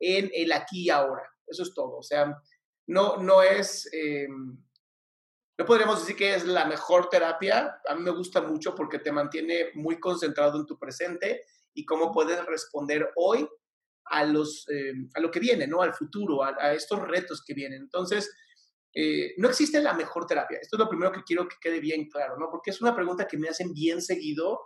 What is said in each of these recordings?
en el aquí y ahora. Eso es todo. O sea, no, no es, eh, no podríamos decir que es la mejor terapia. A mí me gusta mucho porque te mantiene muy concentrado en tu presente y cómo puedes responder hoy a, los, eh, a lo que viene, ¿no? Al futuro, a, estos retos que vienen. Entonces, eh, no existe la mejor terapia. Esto es lo primero que quiero que quede bien claro, ¿no? Porque es una pregunta que me hacen bien seguido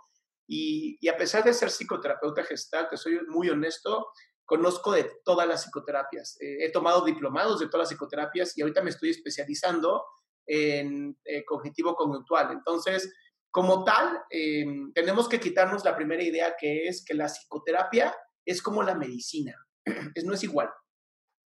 y, y a pesar de ser psicoterapeuta gestal, que soy muy honesto, conozco de todas las psicoterapias. Eh, he tomado diplomados de todas las psicoterapias y ahorita me estoy especializando en eh, cognitivo conductual. Entonces, como tal, em, tenemos que quitarnos la primera idea que es que la psicoterapia es como la medicina. es, no es igual.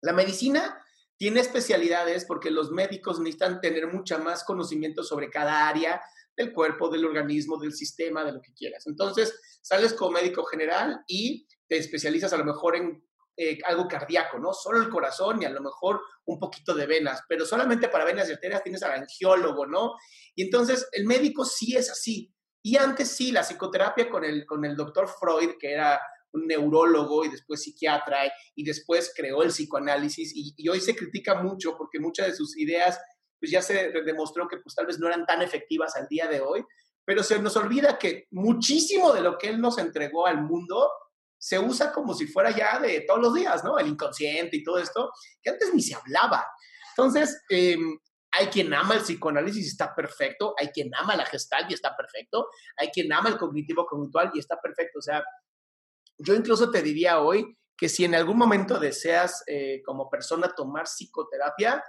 La medicina tiene especialidades porque los médicos necesitan tener mucha más conocimiento sobre cada área del cuerpo, del organismo, del sistema, de lo que quieras. Entonces, sales como médico general y te especializas a lo mejor en eh, algo cardíaco, ¿no? Solo el corazón y a lo mejor un poquito de venas, pero solamente para venas y arterias tienes al angiólogo, ¿no? Y entonces el médico sí es así. Y antes sí, la psicoterapia con el, con el doctor Freud, que era un neurólogo y después psiquiatra y después creó el psicoanálisis y, y hoy se critica mucho porque muchas de sus ideas pues ya se demostró que pues tal vez no eran tan efectivas al día de hoy, pero se nos olvida que muchísimo de lo que él nos entregó al mundo se usa como si fuera ya de todos los días, ¿no? El inconsciente y todo esto, que antes ni se hablaba. Entonces, em, hay quien ama el psicoanálisis y está perfecto, hay quien ama la gestal y está perfecto, hay quien ama el cognitivo conductual y está perfecto. O sea, yo incluso te diría hoy que si en algún momento deseas eh, como persona tomar psicoterapia,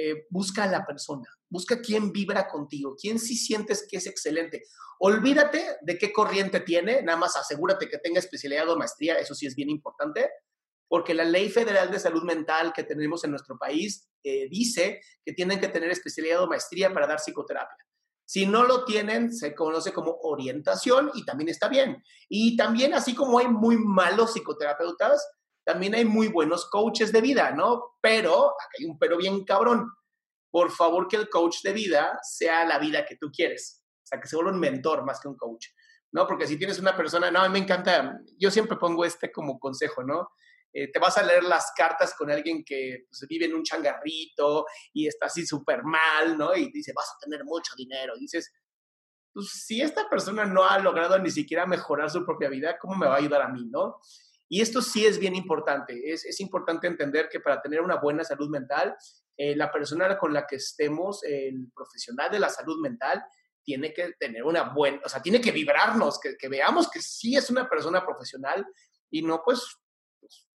eh, busca a la persona, busca quién vibra contigo, quién sí sientes que es excelente. Olvídate de qué corriente tiene, nada más asegúrate que tenga especialidad o maestría, eso sí es bien importante, porque la ley federal de salud mental que tenemos en nuestro país eh, dice que tienen que tener especialidad o maestría para dar psicoterapia. Si no lo tienen, se conoce como orientación y también está bien. Y también, así como hay muy malos psicoterapeutas, también hay muy buenos coaches de vida, ¿no? Pero, acá hay un pero bien cabrón. Por favor, que el coach de vida sea la vida que tú quieres. O sea, que se vuelva un mentor más que un coach, ¿no? Porque si tienes una persona, no, a mí me encanta, yo siempre pongo este como consejo, ¿no? Eh, te vas a leer las cartas con alguien que pues, vive en un changarrito y está así súper mal, ¿no? Y dice, vas a tener mucho dinero. Y dices, pues si esta persona no ha logrado ni siquiera mejorar su propia vida, ¿cómo me va a ayudar a mí, no? Y esto sí es bien importante. Es, es importante entender que para tener una buena salud mental, eh, la persona con la que estemos, el profesional de la salud mental, tiene que tener una buena, o sea, tiene que vibrarnos, que, que veamos que sí es una persona profesional y no pues, pues,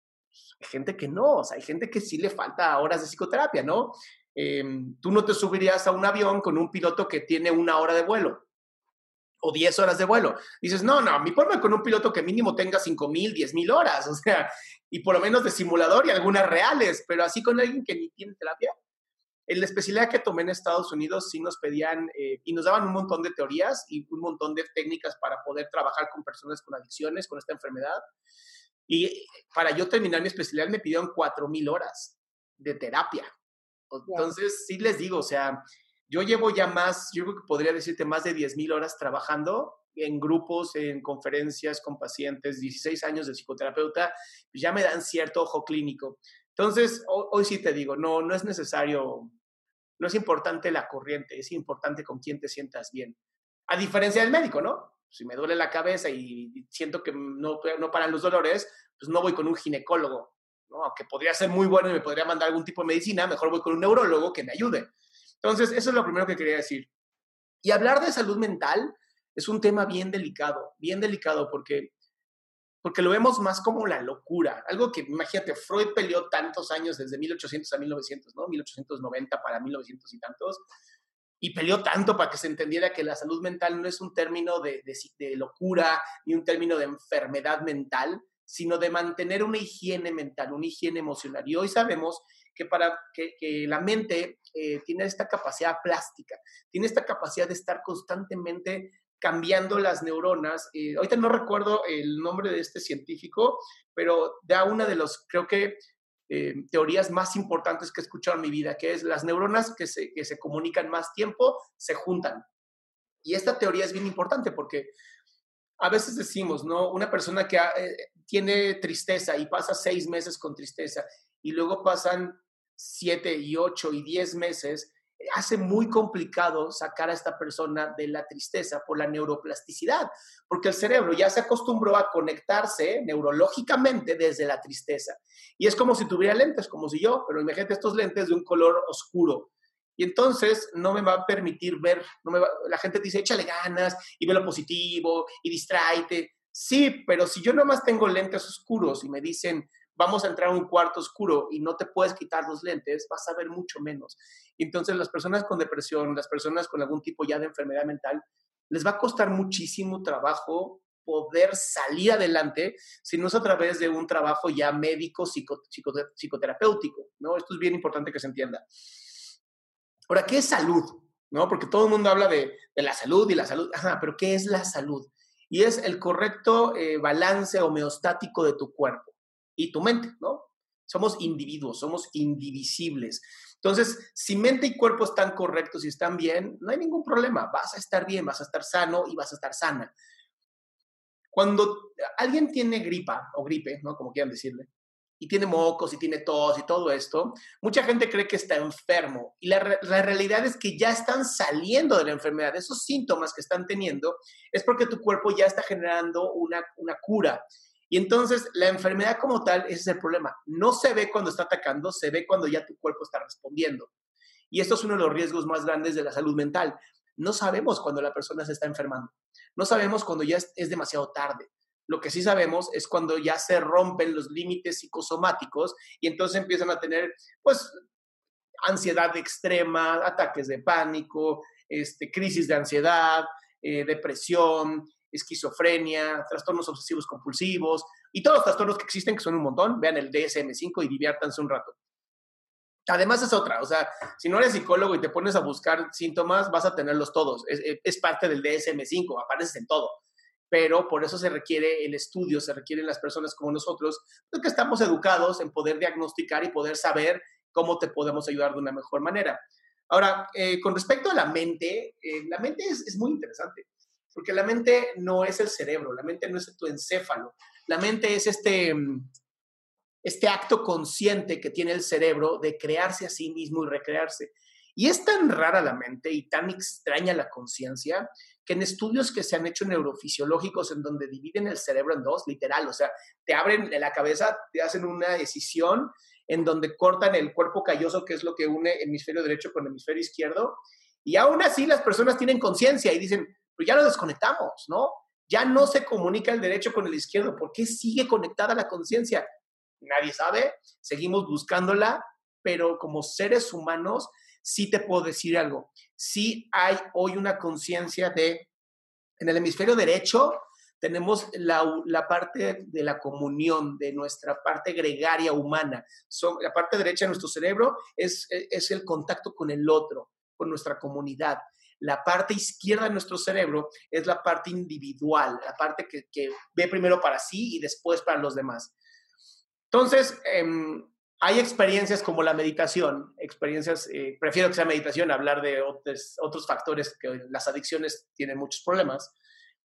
hay gente que no, o sea, hay gente que sí le falta horas de psicoterapia, ¿no? Em, tú no te subirías a un avión con un piloto que tiene una hora de vuelo o 10 horas de vuelo. Dices, no, no, mi ponme con un piloto que mínimo tenga 5 mil, 10 mil horas, o sea, y por lo menos de simulador y algunas reales, pero así con alguien que ni tiene terapia. En la especialidad que tomé en Estados Unidos sí nos pedían eh, y nos daban un montón de teorías y un montón de técnicas para poder trabajar con personas con adicciones, con esta enfermedad. Y para yo terminar mi especialidad me pidieron 4 mil horas de terapia. Entonces, sí les digo, o sea, yo llevo ya más, yo creo que podría decirte más de 10.000 horas trabajando en grupos, en conferencias con pacientes, 16 años de psicoterapeuta, ya me dan cierto ojo clínico. Entonces, hoy, hoy sí te digo, no, no es necesario, no es importante la corriente, es importante con quién te sientas bien. A diferencia del médico, ¿no? Si me duele la cabeza y siento que no, no paran los dolores, pues no voy con un ginecólogo, ¿no? Aunque podría ser muy bueno y me podría mandar algún tipo de medicina, mejor voy con un neurólogo que me ayude. Entonces, eso es lo primero que quería decir. Y hablar de salud mental es un tema bien delicado, bien delicado porque, porque lo vemos más como la locura. Algo que, imagínate, Freud peleó tantos años, desde 1800 a 1900, ¿no? 1890 para 1900 y tantos, y peleó tanto para que se entendiera que la salud mental no es un término de, de, de locura ni un término de enfermedad mental, sino de mantener una higiene mental, una higiene emocional. Y hoy sabemos que, para, que, la mente eh, tiene esta capacidad plástica, tiene esta capacidad de estar constantemente cambiando las neuronas. Eh, ahorita no recuerdo el nombre de este científico, pero da una de los, creo que, eh, teorías más importantes que he escuchado en mi vida, que es las neuronas que se, que se comunican más tiempo se juntan. Y esta teoría es bien importante porque a veces decimos, ¿no? Una persona que eh, tiene tristeza y pasa seis meses con tristeza y luego pasan siete y ocho y diez meses, hace muy complicado sacar a esta persona de la tristeza por la neuroplasticidad, porque el cerebro ya se acostumbró a conectarse neurológicamente desde la tristeza. Y es como si tuviera lentes, como si yo, pero imagínate estos lentes de un color oscuro. Y entonces no me va a permitir ver, no me va, la gente te dice, échale ganas y ve lo positivo y distráete. Sí, pero si yo nomás tengo lentes oscuros y me dicen, vamos a entrar a un cuarto oscuro y no te puedes quitar los lentes, vas a ver mucho menos. Entonces, las personas con depresión, las personas con algún tipo ya de enfermedad mental, les va a costar muchísimo trabajo poder salir adelante si no es a través de un trabajo ya médico, psico, psico, psicoterapéutico, ¿no? Esto es bien importante que se entienda. Ahora, ¿qué es salud? ¿No? Porque todo el mundo habla de, de la salud y la salud, ajá, pero ¿qué es la salud? Y es el correcto eh, balance homeostático de tu cuerpo y tu mente, ¿no? Somos individuos, somos indivisibles. Entonces, si mente y cuerpo están correctos y están bien, no hay ningún problema. Vas a estar bien, vas a estar sano y vas a estar sana. Cuando alguien tiene gripa o gripe, ¿no? Como quieran decirle, y tiene mocos y tiene tos y todo esto, mucha gente cree que está enfermo y la, la, realidad es que ya están saliendo de la enfermedad. Esos síntomas que están teniendo es porque tu cuerpo ya está generando una, una cura. Y entonces la enfermedad como tal, ese es el problema. No se ve cuando está atacando, se ve cuando ya tu cuerpo está respondiendo. Y esto es uno de los riesgos más grandes de la salud mental. No sabemos cuando la persona se está enfermando. No sabemos cuando ya es, es demasiado tarde. Lo que sí sabemos es cuando ya se rompen los límites psicosomáticos y entonces empiezan a tener, pues, ansiedad extrema, ataques de pánico, este, crisis de ansiedad, eh, depresión, esquizofrenia, trastornos obsesivos compulsivos y todos los trastornos que existen, que son un montón. Vean el DSM5 y diviértanse un rato. Además es otra, o sea, si no eres psicólogo y te pones a buscar síntomas, vas a tenerlos todos. Es, es parte del DSM5, apareces en todo pero por eso se requiere el estudio, se requieren las personas como nosotros, porque pues, estamos educados en poder diagnosticar y poder saber cómo te podemos ayudar de una mejor manera. Ahora, eh, con respecto a la mente, eh, la mente es, es, muy interesante, porque la mente no es el cerebro, la mente no es tu encéfalo, la mente es este, este acto consciente que tiene el cerebro de crearse a sí mismo y recrearse. Y es tan rara la mente y tan extraña la conciencia que en estudios que se han hecho neurofisiológicos en donde dividen el cerebro en dos, literal, o sea, te abren la cabeza, te hacen una decisión en donde cortan el cuerpo calloso, que es lo que une hemisferio derecho con hemisferio izquierdo, y aún así las personas tienen conciencia y dicen, pues ya lo desconectamos, ¿no? Ya no se comunica el derecho con el izquierdo, ¿por qué sigue conectada la conciencia? Nadie sabe, seguimos buscándola, pero como seres humanos sí te puedo decir algo. Sí hay hoy una conciencia de, en el hemisferio derecho, tenemos la, la, parte de la comunión, de nuestra parte gregaria humana. So, la parte derecha de nuestro cerebro es, es el contacto con el otro, con nuestra comunidad. La parte izquierda de nuestro cerebro es la parte individual, la parte que, que ve primero para sí y después para los demás. Entonces, eh, hay experiencias como la meditación, experiencias, eh, prefiero que sea meditación, hablar de otros, otros factores que las adicciones tienen muchos problemas,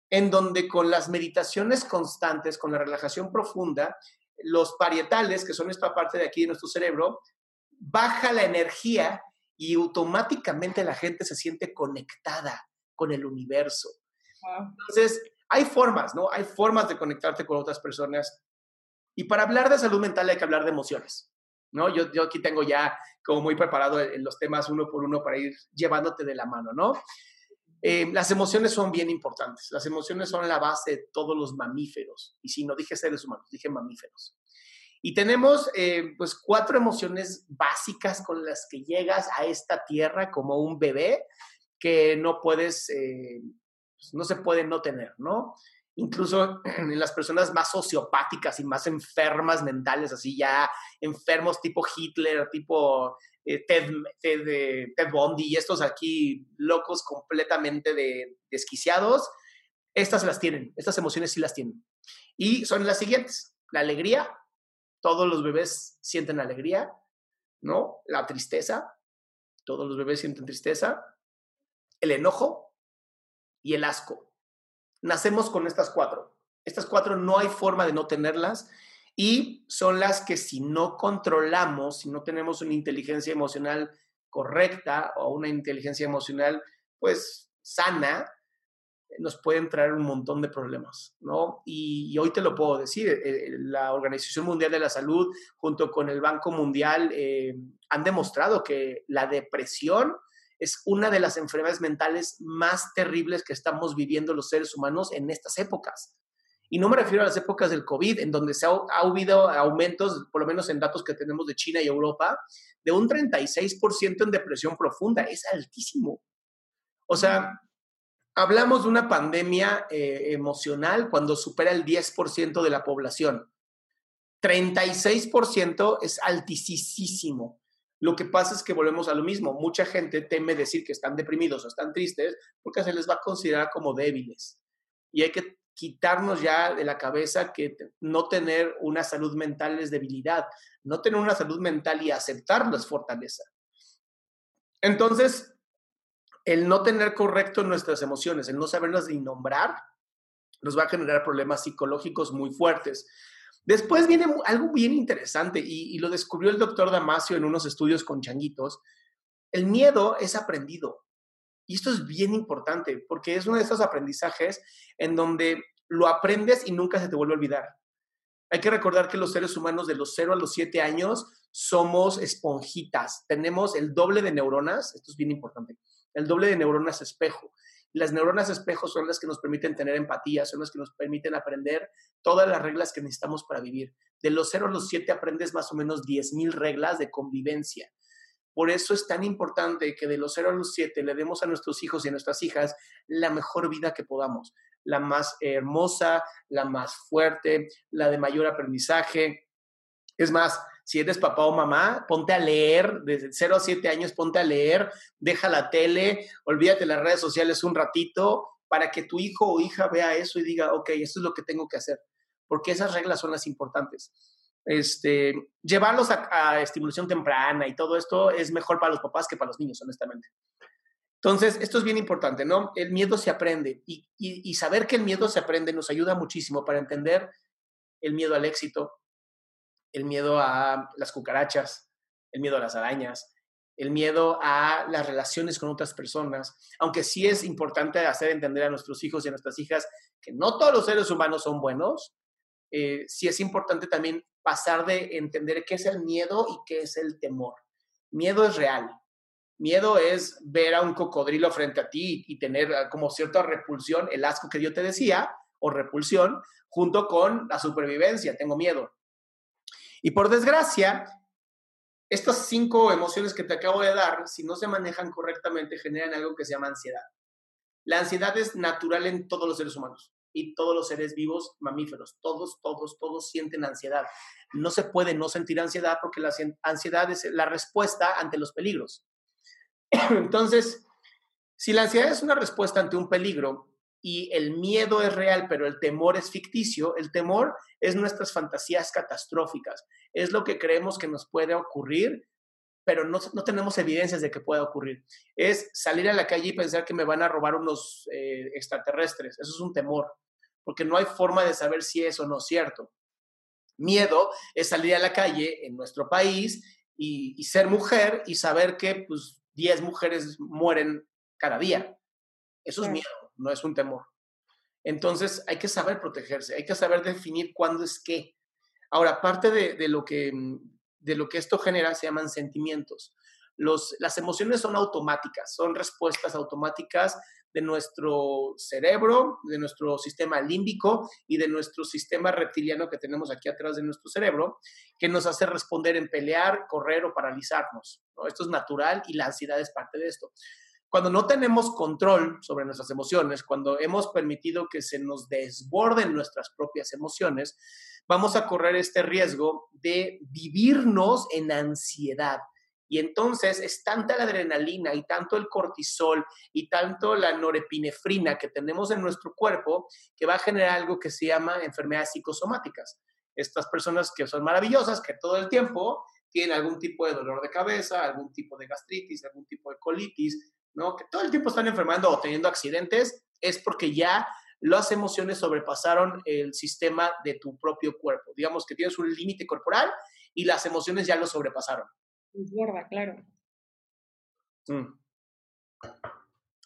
en donde con las meditaciones constantes, con la relajación profunda, los parietales, que son esta parte de aquí de nuestro cerebro, baja la energía y automáticamente la gente se siente conectada con el universo. Entonces, hay formas, ¿no? Hay formas de conectarte con otras personas. Y para hablar de salud mental hay que hablar de emociones, ¿no? Yo, yo aquí tengo ya como muy preparado los temas uno por uno para ir llevándote de la mano, ¿no? Eh, las emociones son bien importantes. Las emociones son la base de todos los mamíferos. Y si no dije seres humanos, dije mamíferos. Y tenemos eh, pues cuatro emociones básicas con las que llegas a esta tierra como un bebé que no puedes, eh, pues, no se puede no tener, ¿no? Incluso en las personas más sociopáticas y más enfermas mentales, así ya enfermos tipo Hitler, tipo eh, Ted, Ted, Ted, Bundy y estos aquí locos completamente de, desquiciados, estas las tienen, estas emociones sí las tienen. Y son las siguientes, la alegría, todos los bebés sienten alegría, ¿no? La tristeza, todos los bebés sienten tristeza, el enojo y el asco. Nacemos con estas cuatro. Estas cuatro no hay forma de no tenerlas y son las que si no controlamos, si no tenemos una inteligencia emocional correcta o una inteligencia emocional pues sana, nos pueden traer un montón de problemas, ¿no? Y, hoy te lo puedo decir, eh, eh, la Organización Mundial de la Salud junto con el Banco Mundial eh, han demostrado que la depresión es una de las enfermedades mentales más terribles que estamos viviendo los seres humanos en estas épocas. Y no me refiero a las épocas del COVID, en donde se ha, ha habido aumentos, por lo menos en datos que tenemos de China y Europa, de un 36% en depresión profunda. Es altísimo. O sea, hablamos de una pandemia eh, emocional cuando supera el 10% de la población. 36% es altísimo. Lo que pasa es que volvemos a lo mismo. Mucha gente teme decir que están deprimidos o están tristes porque se les va a considerar como débiles. Y hay que quitarnos ya de la cabeza que no tener una salud mental es debilidad. No tener una salud mental y aceptarlo es fortaleza. Entonces, el no tener correcto nuestras emociones, el no saberlas ni nombrar, nos va a generar problemas psicológicos muy fuertes. Después viene algo bien interesante y, lo descubrió el doctor Damasio en unos estudios con changuitos. El miedo es aprendido. Y esto es bien importante porque es uno de esos aprendizajes en donde lo aprendes y nunca se te vuelve a olvidar. Hay que recordar que los seres humanos de los 0 a los 7 años somos esponjitas. Tenemos el doble de neuronas, esto es bien importante, el doble de neuronas espejo. Las neuronas espejo son las que nos permiten tener empatía, son las que nos permiten aprender todas las reglas que necesitamos para vivir. De los 0 a los 7 aprendes más o menos 10.000 reglas de convivencia. Por eso es tan importante que de los 0 a los 7 le demos a nuestros hijos y a nuestras hijas la mejor vida que podamos, la más hermosa, la más fuerte, la de mayor aprendizaje. Es más, si eres papá o mamá, ponte a leer, desde 0 a 7 años, ponte a leer, deja la tele, olvídate las redes sociales un ratito para que tu hijo o hija vea eso y diga, ok, esto es lo que tengo que hacer, porque esas reglas son las importantes. Este, llevarlos a, estimulación temprana y todo esto es mejor para los papás que para los niños, honestamente. Entonces, esto es bien importante, ¿no? El miedo se aprende y, y saber que el miedo se aprende nos ayuda muchísimo para entender el miedo al éxito, el miedo a las cucarachas, el miedo a las arañas, el miedo a las relaciones con otras personas, aunque sí es importante hacer entender a nuestros hijos y a nuestras hijas que no todos los seres humanos son buenos, eh, sí es importante también pasar de entender qué es el miedo y qué es el temor. Miedo es real. Miedo es ver a un cocodrilo frente a ti y tener ah, como cierta repulsión, el asco que yo te decía, o repulsión, junto con la supervivencia. Tengo miedo. Y por desgracia, estas cinco emociones que te acabo de dar, si no se manejan correctamente, generan algo que se llama ansiedad. La ansiedad es natural en todos los seres humanos y todos los seres vivos mamíferos. Todos, todos, todos sienten ansiedad. No se puede no sentir ansiedad porque la ansiedad es la respuesta ante los peligros. Entonces, si la ansiedad es una respuesta ante un peligro y el miedo es real, pero el temor es ficticio, el temor es nuestras fantasías catastróficas, es lo que creemos que nos puede ocurrir, pero no, tenemos evidencias de que pueda ocurrir. Es salir a la calle y pensar que me van a robar unos eh, extraterrestres, eso es un temor, porque no hay forma de saber si es o no cierto. Miedo es salir a la calle en nuestro país y, ser mujer y saber que pues 10 mujeres mueren cada día. Eso es miedo, no es un temor. Entonces hay que saber protegerse, hay que saber definir cuándo es qué. Ahora, parte de, lo, que, de lo que esto genera se llaman sentimientos. Los, las emociones son automáticas, son respuestas automáticas de nuestro cerebro, de nuestro sistema límbico y de nuestro sistema reptiliano que tenemos aquí atrás de nuestro cerebro, que nos hace responder en pelear, correr o paralizarnos. Esto es natural y la ansiedad es parte de esto. Cuando no tenemos control sobre nuestras emociones, cuando hemos permitido que se nos desborden nuestras propias emociones, vamos a correr este riesgo de vivirnos en ansiedad, y entonces es tanta la adrenalina y tanto el cortisol y tanto la norepinefrina que tenemos en nuestro cuerpo que va a generar algo que se llama enfermedades psicosomáticas. Estas personas que son maravillosas, que todo el tiempo tienen algún tipo de dolor de cabeza, algún tipo de gastritis, algún tipo de colitis, ¿no? Que todo el tiempo están enfermando o teniendo accidentes, es porque ya las emociones sobrepasaron el sistema de tu propio cuerpo. Digamos que tienes un límite corporal y las emociones ya lo sobrepasaron gorda, claro. Mm.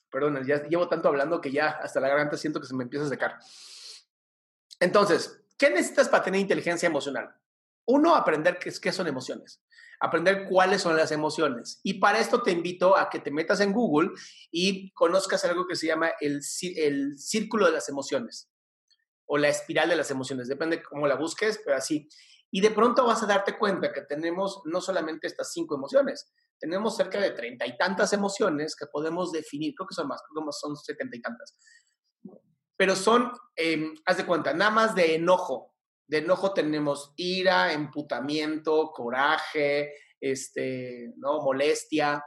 Perdón, ya llevo tanto hablando que ya hasta la garganta siento que se me empieza a secar. Entonces, ¿qué necesitas para tener inteligencia emocional? Uno, aprender qué, son emociones, aprender cuáles son las emociones. Y para esto te invito a que te metas en Google y conozcas algo que se llama el, círculo de las emociones o la espiral de las emociones, depende de cómo la busques, pero así. Y de pronto vas a darte cuenta que tenemos no solamente estas cinco emociones, tenemos cerca de treinta y tantas emociones que podemos definir, creo que son más, creo que son setenta y tantas. Pero son, eh, haz de cuenta, nada más de enojo. De enojo tenemos ira, emputamiento, coraje, este, ¿no? molestia.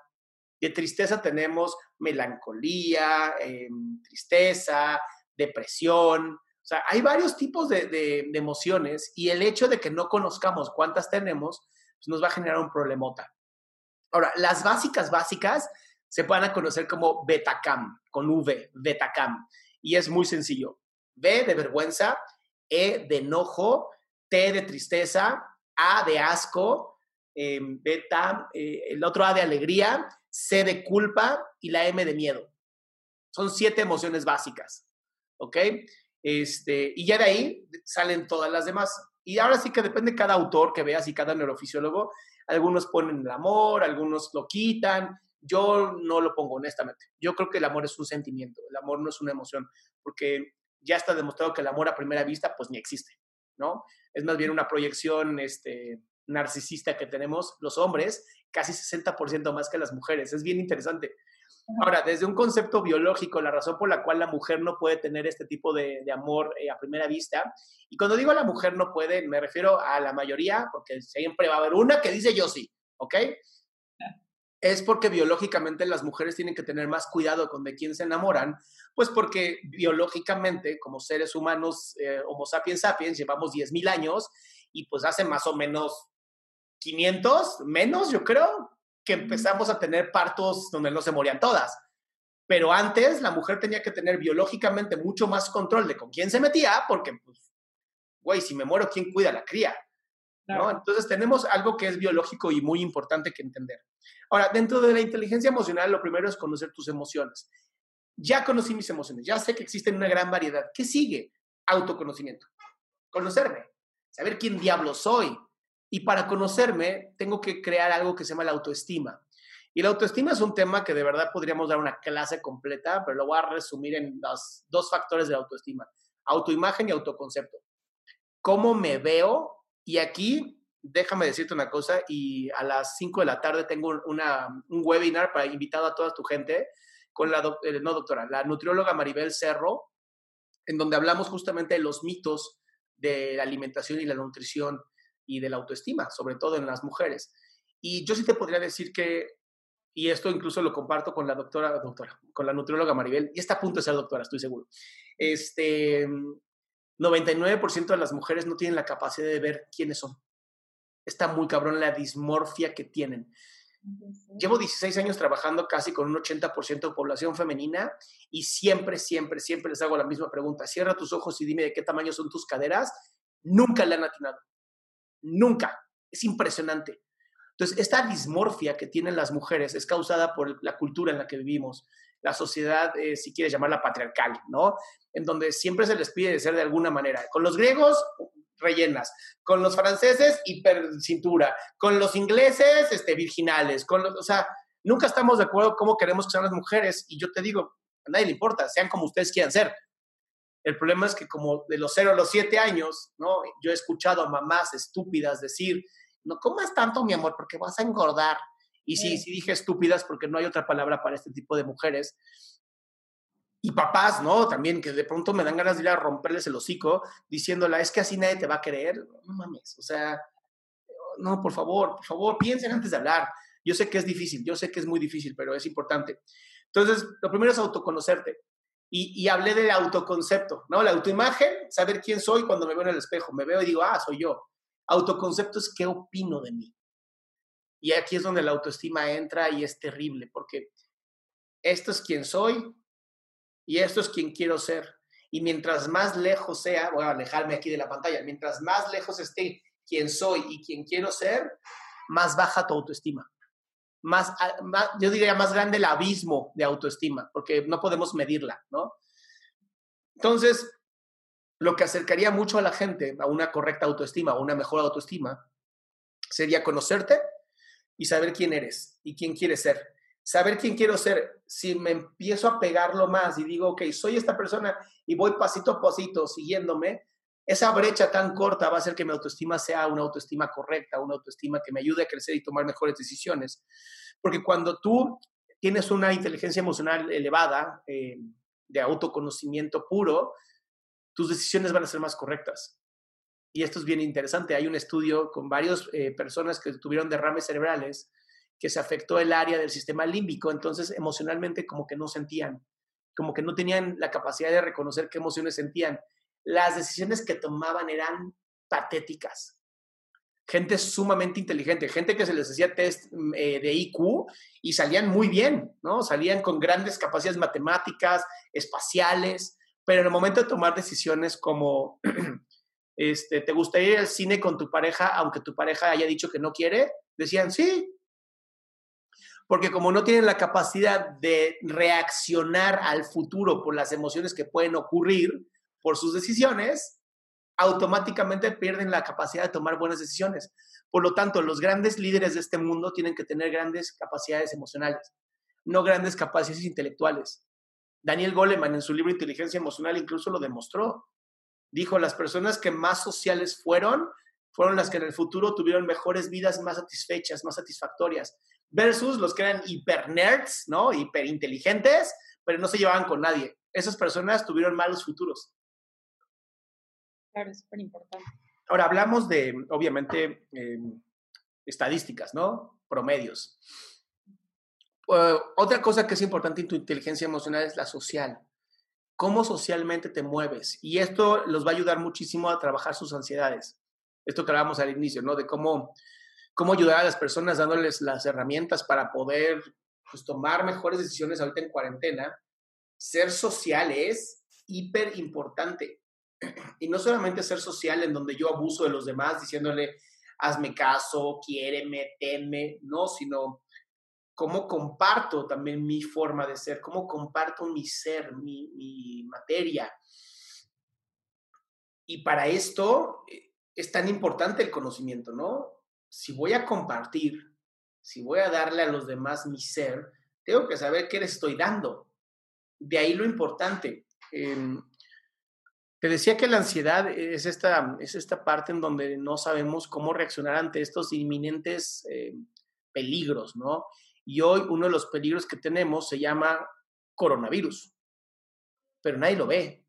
De tristeza tenemos melancolía, em, tristeza, depresión, o sea, hay varios tipos de, emociones y el hecho de que no conozcamos cuántas tenemos, pues nos va a generar un problemota. Ahora, las básicas, básicas, se van a conocer como betacam, con V, betacam. Y es muy sencillo. B de vergüenza, E de enojo, T de tristeza, A de asco, eh, beta, el otro A de alegría, C de culpa y la M de miedo. Son siete emociones básicas. ¿Ok? Este, y ya de ahí salen todas las demás. Y ahora sí que depende cada autor que veas y cada neurofisiólogo. Algunos ponen el amor, algunos lo quitan. Yo no lo pongo honestamente. Yo creo que el amor es un sentimiento, el amor no es una emoción, porque ya está demostrado que el amor a primera vista pues ni existe, ¿no? Es más bien una proyección este, narcisista que tenemos los hombres, casi 60% más que las mujeres. Es bien interesante. Ahora, desde un concepto biológico, la razón por la cual la mujer no puede tener este tipo de, amor eh, a primera vista, y cuando digo la mujer no puede, me refiero a la mayoría, porque siempre va a haber una que dice yo sí, ¿ok? Es porque biológicamente las mujeres tienen que tener más cuidado con de quién se enamoran, pues porque biológicamente, como seres humanos, eh, Homo sapiens sapiens, llevamos 10.000 años y pues hace más o menos 500, menos, yo creo, que empezamos a tener partos donde no se morían todas. Pero antes la mujer tenía que tener biológicamente mucho más control de con quién se metía, porque, pues, güey, si me muero, ¿quién cuida a la cría? ¿No? Entonces tenemos algo que es biológico y muy importante que entender. Ahora, dentro de la inteligencia emocional, lo primero es conocer tus emociones. Ya conocí mis emociones, ya sé que existen una gran variedad. ¿Qué sigue? Autoconocimiento. Conocerme, saber quién diablo soy, y para conocerme, tengo que crear algo que se llama la autoestima. Y la autoestima es un tema que de verdad podríamos dar una clase completa, pero lo voy a resumir en los dos factores de la autoestima, autoimagen y autoconcepto. ¿Cómo me veo? Y aquí, déjame decirte una cosa, y a las 5 de la tarde tengo una, un webinar para invitar a toda tu gente con la, eh, no doctora, la nutrióloga Maribel Cerro, en donde hablamos justamente de los mitos de la alimentación y la nutrición y de la autoestima, sobre todo en las mujeres. Y yo sí te podría decir que y esto incluso lo comparto con la doctora, doctora, con la nutrióloga Maribel, y está a punto de ser doctora, estoy seguro. Este, 99% de las mujeres no tienen la capacidad de ver quiénes son. Está muy cabrón la dismorfia que tienen. Llevo 16 años trabajando casi con un 80% de población femenina y siempre, siempre, siempre les hago la misma pregunta. Cierra tus ojos y dime de qué tamaño son tus caderas. Nunca le han atinado. Nunca. Es impresionante. Entonces, esta dismorfia que tienen las mujeres es causada por la cultura en la que vivimos, la sociedad, eh, si quieres llamarla patriarcal, ¿no? En donde siempre se les pide de ser de alguna manera. Con los griegos, rellenas. Con los franceses, hiper cintura. Con los ingleses, este, virginales. Con los, o sea, nunca estamos de acuerdo cómo queremos que sean las mujeres. Y yo te digo, a nadie le importa, sean como ustedes quieran ser. El problema es que como de los 0 a los 7 años, ¿no? Yo he escuchado a mamás estúpidas decir, no comas tanto, mi amor, porque vas a engordar. Y sí, sí dije estúpidas porque no hay otra palabra para este tipo de mujeres y papás, ¿no? También que de pronto me dan ganas de ir a romperles el hocico diciéndola, es que así nadie te va a creer. No mames, o sea, no, por favor, por favor, piensen antes de hablar. Yo sé que es difícil, yo sé que es muy difícil, pero es importante. Entonces, lo primero es autoconocerte. Y, y hablé del autoconcepto, ¿no? La autoimagen, saber quién soy cuando me veo en el espejo. Me veo y digo, ah, soy yo. Autoconcepto es qué opino de mí. Y aquí es donde la autoestima entra y es terrible, porque esto es quién soy, y esto es quien quiero ser. Y mientras más lejos sea, voy a alejarme aquí de la pantalla, mientras más lejos esté quien soy y quien quiero ser, más baja tu autoestima. Más, más, yo diría más grande el abismo de autoestima, porque no podemos medirla, ¿no? Entonces, lo que acercaría mucho a la gente a una correcta autoestima, a una mejor autoestima, sería conocerte y saber quién eres y quién quieres ser saber quién quiero ser, si me empiezo a pegarlo más y digo, ok, soy esta persona y voy pasito a pasito siguiéndome, esa brecha tan corta va a hacer que mi autoestima sea una autoestima correcta, una autoestima que me ayude a crecer y tomar mejores decisiones. Porque cuando tú tienes una inteligencia emocional elevada, eh, de autoconocimiento puro, tus decisiones van a ser más correctas. Y esto es bien interesante. Hay un estudio con varias eh, personas que tuvieron derrames cerebrales que se afectó el área del sistema límbico, entonces emocionalmente como que no sentían, como que no tenían la capacidad de reconocer qué emociones sentían. Las decisiones que tomaban eran patéticas. Gente sumamente inteligente, gente que se les hacía test mm, eh, de IQ y salían muy bien, ¿no? Salían con grandes capacidades matemáticas, espaciales, pero en el momento de tomar decisiones como, este, ¿te gustaría ir al cine con tu pareja aunque tu pareja haya dicho que no quiere? Decían, sí, porque como no tienen la capacidad de reaccionar al futuro por las emociones que pueden ocurrir por sus decisiones, automáticamente pierden la capacidad de tomar buenas decisiones. Por lo tanto, los grandes líderes de este mundo tienen que tener grandes capacidades emocionales, no grandes capacidades intelectuales. Daniel Goleman en su libro Inteligencia Emocional incluso lo demostró. Dijo, las personas que más sociales fueron, fueron las que en el futuro tuvieron mejores vidas más satisfechas, más satisfactorias, versus los que eran hiper nerds, ¿no? Hiper inteligentes, pero no se llevaban con nadie. Esas personas tuvieron malos futuros. Claro, es súper importante. Ahora hablamos de, obviamente, em, estadísticas, ¿no? Promedios. Uh, otra cosa que es importante en tu inteligencia emocional es la social. Cómo socialmente te mueves. Y esto los va a ayudar muchísimo a trabajar sus ansiedades. Esto que hablábamos al inicio, ¿no? De cómo cómo ayudar a las personas dándoles las herramientas para poder pues, tomar mejores decisiones ahorita en cuarentena. Ser social es hiper importante. Y no solamente ser social en donde yo abuso de los demás diciéndole, hazme caso, quiéreme, teme, no, sino cómo comparto también mi forma de ser, cómo comparto mi ser, mi, materia. Y para esto eh, es tan importante el conocimiento, ¿no? si voy a compartir, si voy a darle a los demás mi ser, tengo que saber qué les estoy dando. De ahí lo importante. Em, te decía que la ansiedad es esta, es esta parte en donde no sabemos cómo reaccionar ante estos inminentes em, peligros, ¿no? Y hoy uno de los peligros que tenemos se llama coronavirus, pero nadie lo ve.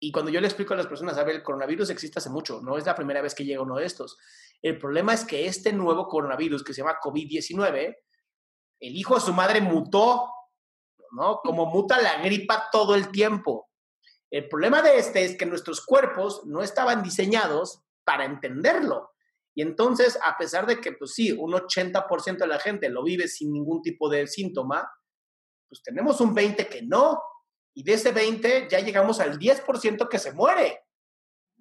Y cuando yo le explico a las personas, a ver, el coronavirus existe hace mucho, no es la primera vez que llega uno de estos. El problema es que este nuevo coronavirus que se llama COVID-19 el hijo de su madre mutó, ¿no? Como muta la gripa todo el tiempo. El problema de este es que nuestros cuerpos no estaban diseñados para entenderlo. Y entonces, a pesar de que, pues sí, un 80% de la gente lo vive sin ningún tipo de síntoma, pues tenemos un 20% que no. Y de ese 20 ya llegamos al 10% que se muere.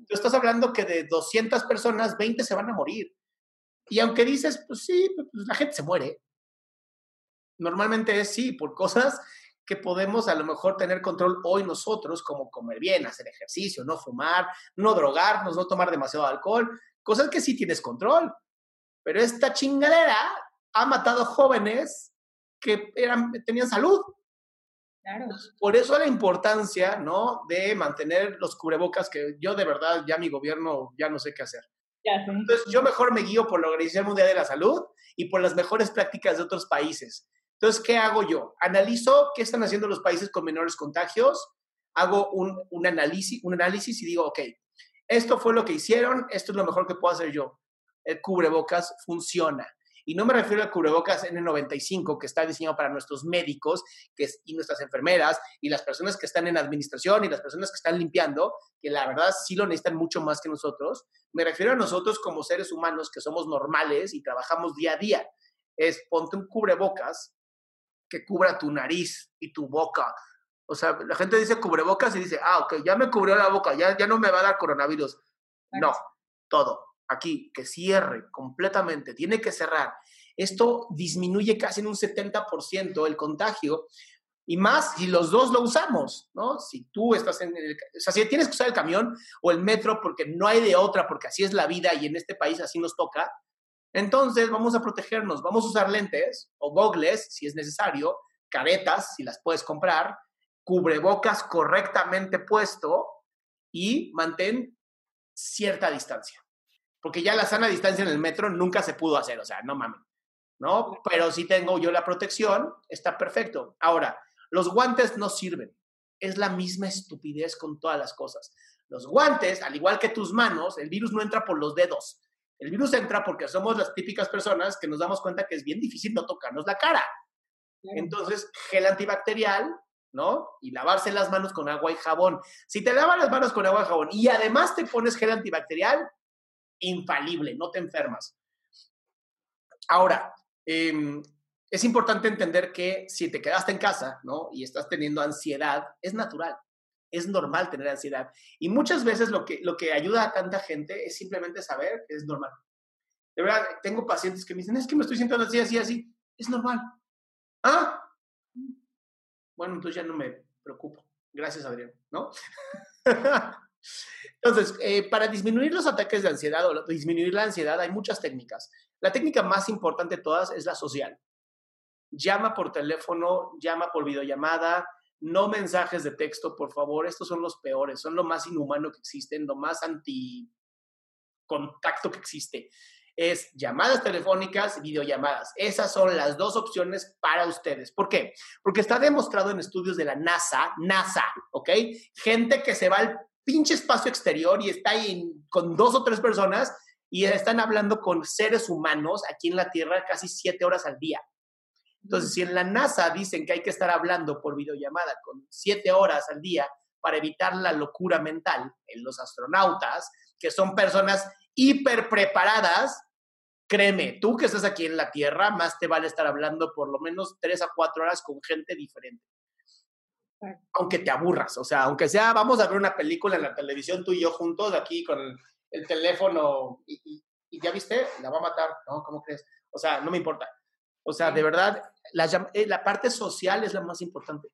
Tú estás hablando que de 200 personas, 20 se van a morir. Y aunque dices, pues sí, pues la gente se muere. Normalmente es sí, por cosas que podemos a lo mejor tener control hoy nosotros, como comer bien, hacer ejercicio, no fumar, no drogarnos, no tomar demasiado alcohol, cosas que sí tienes control. Pero esta chingadera ha matado jóvenes que eran, tenían salud. Claro. Por eso la importancia, ¿no? De mantener los cubrebocas, que yo de verdad ya mi gobierno ya no sé qué hacer. Entonces yo mejor me guío por la Organización Mundial de la Salud y por las mejores prácticas de otros países. Entonces, ¿qué hago yo? Analizo qué están haciendo los países con menores contagios, hago un, un, análisis, un análisis y digo, ok, esto fue lo que hicieron, esto es lo mejor que puedo hacer yo. El cubrebocas funciona. Y no me refiero al cubrebocas N95 que está diseñado para nuestros médicos y nuestras enfermeras y las personas que están en administración y las personas que están limpiando, que la verdad sí lo necesitan mucho más que nosotros. Me refiero a nosotros como seres humanos que somos normales y trabajamos día a día. Es ponte un cubrebocas que cubra tu nariz y tu boca. O sea, la gente dice cubrebocas y dice, ah, ok, ya me cubrió la boca, ya, ya no me va a dar coronavirus. No, todo aquí, que cierre completamente, tiene que cerrar. Esto disminuye casi en un 70% el contagio y más si los dos lo usamos, ¿no? Si tú estás en el, o sea, si tienes que usar el camión o el metro porque no hay de otra, porque así es la vida y en este país así nos toca, entonces vamos a protegernos, vamos a usar lentes o gogles si es necesario, caretas si las puedes comprar, cubrebocas correctamente puesto y mantén cierta distancia porque ya la sana distancia en el metro nunca se pudo hacer, o sea, no mames, ¿no? Pero si tengo yo la protección, está perfecto. Ahora, los guantes no sirven. Es la misma estupidez con todas las cosas. Los guantes, al igual que tus manos, el virus no entra por los dedos. El virus entra porque somos las típicas personas que nos damos cuenta que es bien difícil no tocarnos la cara. Entonces, gel antibacterial, ¿no? Y lavarse las manos con agua y jabón. Si te lavas las manos con agua y jabón y además te pones gel antibacterial, infalible, no te enfermas. Ahora, em, es importante entender que si te quedaste en casa, ¿no? Y estás teniendo ansiedad, es natural, es normal tener ansiedad. Y muchas veces lo que, lo que ayuda a tanta gente es simplemente saber que es normal. De verdad, tengo pacientes que me dicen, es que me estoy sintiendo así, así, así. Es normal. Ah, bueno, entonces ya no me preocupo. Gracias, Adrián, ¿no? Entonces, eh, para disminuir los ataques de ansiedad o disminuir la ansiedad hay muchas técnicas. La técnica más importante de todas es la social. Llama por teléfono, llama por videollamada, no mensajes de texto, por favor. Estos son los peores, son lo más inhumano que existen, lo más anti contacto que existe. Es llamadas telefónicas videollamadas. Esas son las dos opciones para ustedes. ¿Por qué? Porque está demostrado en estudios de la NASA, NASA, ¿ok? Gente que se va al pinche espacio exterior y está ahí con dos o tres personas y están hablando con seres humanos aquí en la Tierra casi siete horas al día. Entonces, si en la NASA dicen que hay que estar hablando por videollamada con siete horas al día para evitar la locura mental en los astronautas, que son personas hiper preparadas, créeme, tú que estás aquí en la Tierra, más te vale estar hablando por lo menos tres a cuatro horas con gente diferente aunque te aburras, o sea, aunque sea, vamos a ver una película en la televisión tú y yo juntos aquí con el, teléfono y, ya viste, la va a matar, ¿no? ¿Cómo crees? O sea, no me importa. O sea, de verdad, la, eh, la parte social es la más importante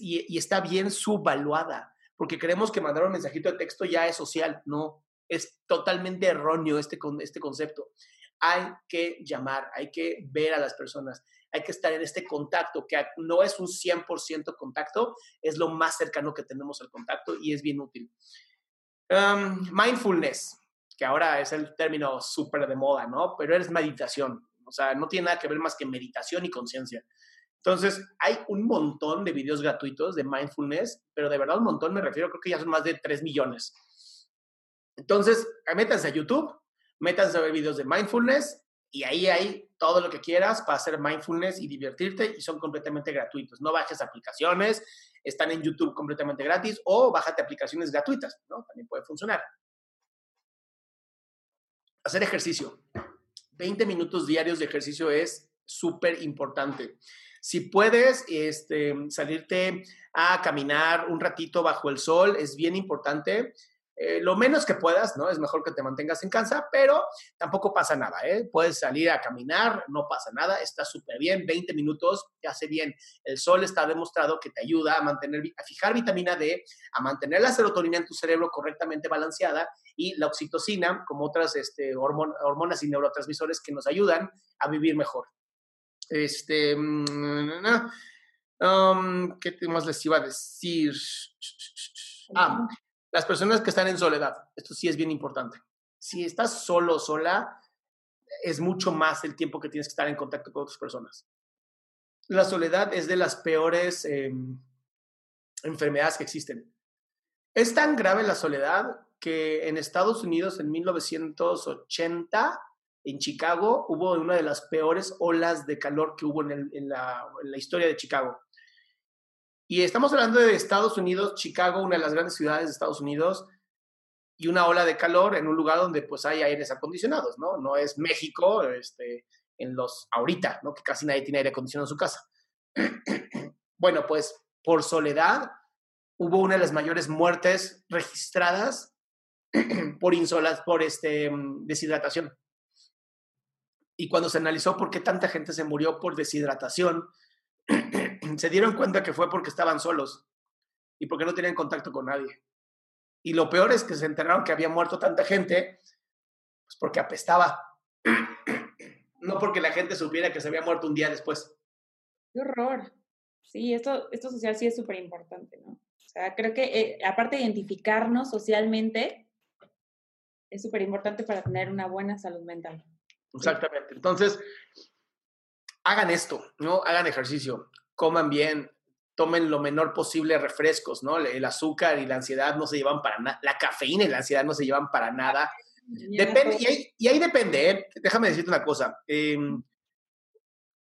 y, y está bien subvaluada, porque creemos que mandar un mensajito de texto ya es social, no, es totalmente erróneo este, este concepto. Hay que llamar, hay que ver a las personas hay que estar en este contacto, que no es un 100% contacto, es lo más cercano que tenemos al contacto y es bien útil. mindfulness, que ahora es el término súper de moda, ¿no? Pero es meditación, o sea, no tiene nada que ver más que meditación y conciencia. Entonces, hay un montón de videos gratuitos de mindfulness, pero de verdad un montón me refiero, creo que ya son más de 3 millones. Entonces, métanse a YouTube, métanse a ver videos de mindfulness y ahí hay todo lo que quieras para hacer mindfulness y divertirte y son completamente gratuitos. No bajes aplicaciones, están en YouTube completamente gratis o bájate aplicaciones gratuitas, ¿no? También puede funcionar. Hacer ejercicio. 20 minutos diarios de ejercicio es súper importante. Si puedes este, salirte a caminar un ratito bajo el sol, es bien importante. Eh, lo menos que puedas, ¿no? Es mejor que te mantengas en casa, pero tampoco pasa nada, ¿eh? Puedes salir a caminar, no pasa nada, está súper bien, 20 minutos, te hace bien. El sol está demostrado que te ayuda a mantener, a fijar vitamina D, a mantener la serotonina en tu cerebro correctamente balanceada y la oxitocina, como otras este, hormonas y neurotransmisores que nos ayudan a vivir mejor. Este, mm, um, ¿qué más les iba a decir? Ah, las personas que están en soledad, esto sí es bien importante. Si estás solo sola, es mucho más el tiempo que tienes que estar en contacto con otras personas. La soledad es de las peores em, enfermedades que existen. Es tan grave la soledad que en Estados Unidos en 1980, en Chicago, hubo una de las peores olas de calor que hubo en la historia de Chicago. Y estamos hablando de Estados Unidos, Chicago, una de las grandes ciudades de Estados Unidos, y una ola de calor en un lugar donde pues hay aires acondicionados, ¿no? No es México, este, en los, ahorita, ¿no? Que casi nadie tiene aire acondicionado en su casa. bueno, pues por soledad hubo una de las mayores muertes registradas por insolas, por este, mm, deshidratación. Y cuando se analizó por qué tanta gente se murió por deshidratación, se dieron cuenta que fue porque estaban solos y porque no tenían contacto con nadie. Y lo peor es que se enteraron que había muerto tanta gente, pues porque apestaba. no porque la gente supiera que se había muerto un día después. Qué horror. Sí, esto, esto social sí es súper importante, ¿no? O sea, creo que eh, aparte de identificarnos socialmente, es súper importante para tener una buena salud mental. Exactamente. Entonces, hagan esto, ¿no? Hagan ejercicio, coman bien, tomen lo menor posible refrescos, ¿no? El azúcar y la ansiedad no se llevan para nada, la cafeína y la ansiedad no se llevan para nada. Depende, y ahí, depende, ¿eh? déjame decirte una cosa. Em,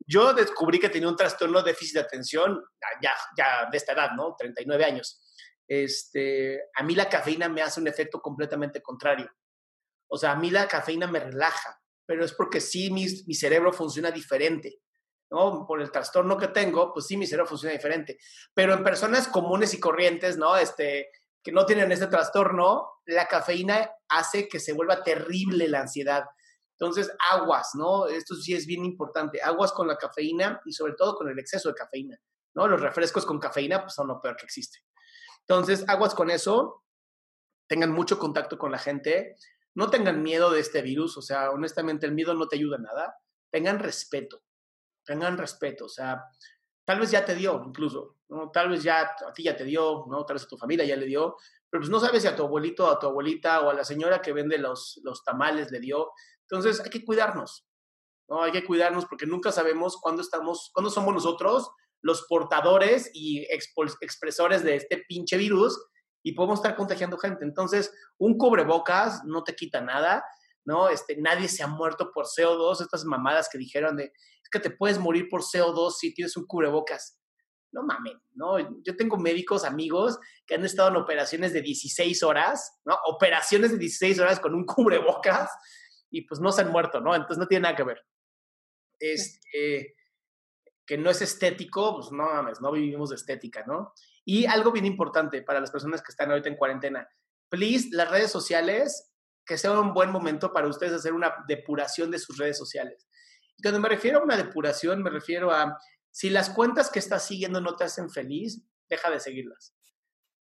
yo descubrí que tenía un trastorno de déficit de atención ya, ya de esta edad, ¿no? 39 años. Este, a mí la cafeína me hace un efecto completamente contrario. O sea, a mí la cafeína me relaja, pero es porque sí mi, mi cerebro funciona diferente. Por el trastorno que tengo, pues sí, mi cerebro funciona diferente. Pero en personas comunes y corrientes, ¿no? Este, que no tienen este trastorno, la cafeína hace que se vuelva terrible la ansiedad. Entonces, aguas, ¿no? Esto sí es bien importante. Aguas con la cafeína y sobre todo con el exceso de cafeína, ¿no? Los refrescos con cafeína, pues son lo peor que existe. Entonces, aguas con eso. Tengan mucho contacto con la gente. No tengan miedo de este virus. O sea, honestamente, el miedo no te ayuda a nada. Tengan respeto tengan respeto, o sea, tal vez ya te dio incluso, ¿no? Tal vez ya a ti ya te dio, ¿no? Tal vez a tu familia ya le dio, pero pues no sabes si a tu abuelito, a tu abuelita o a la señora que vende los, los tamales le dio. Entonces hay que cuidarnos, ¿no? Hay que cuidarnos porque nunca sabemos cuándo estamos, cuándo somos nosotros los portadores y expresores de este pinche virus y podemos estar contagiando gente. Entonces, un cubrebocas no te quita nada, ¿no? Este, nadie se ha muerto por CO2, estas mamadas que dijeron de, que te puedes morir por CO2 si tienes un cubrebocas. No mames, ¿no? Yo tengo médicos, amigos, que han estado en operaciones de 16 horas, ¿no? Operaciones de 16 horas con un cubrebocas y pues no se han muerto, ¿no? Entonces no tiene nada que ver. Este, que no es estético, pues no mames, no vivimos de estética, ¿no? Y algo bien importante para las personas que están ahorita en cuarentena, please, las redes sociales que sea un buen momento para ustedes hacer una depuración de sus redes sociales. Y cuando me refiero a una depuración, me refiero a si las cuentas que estás siguiendo no te hacen feliz, deja de seguirlas.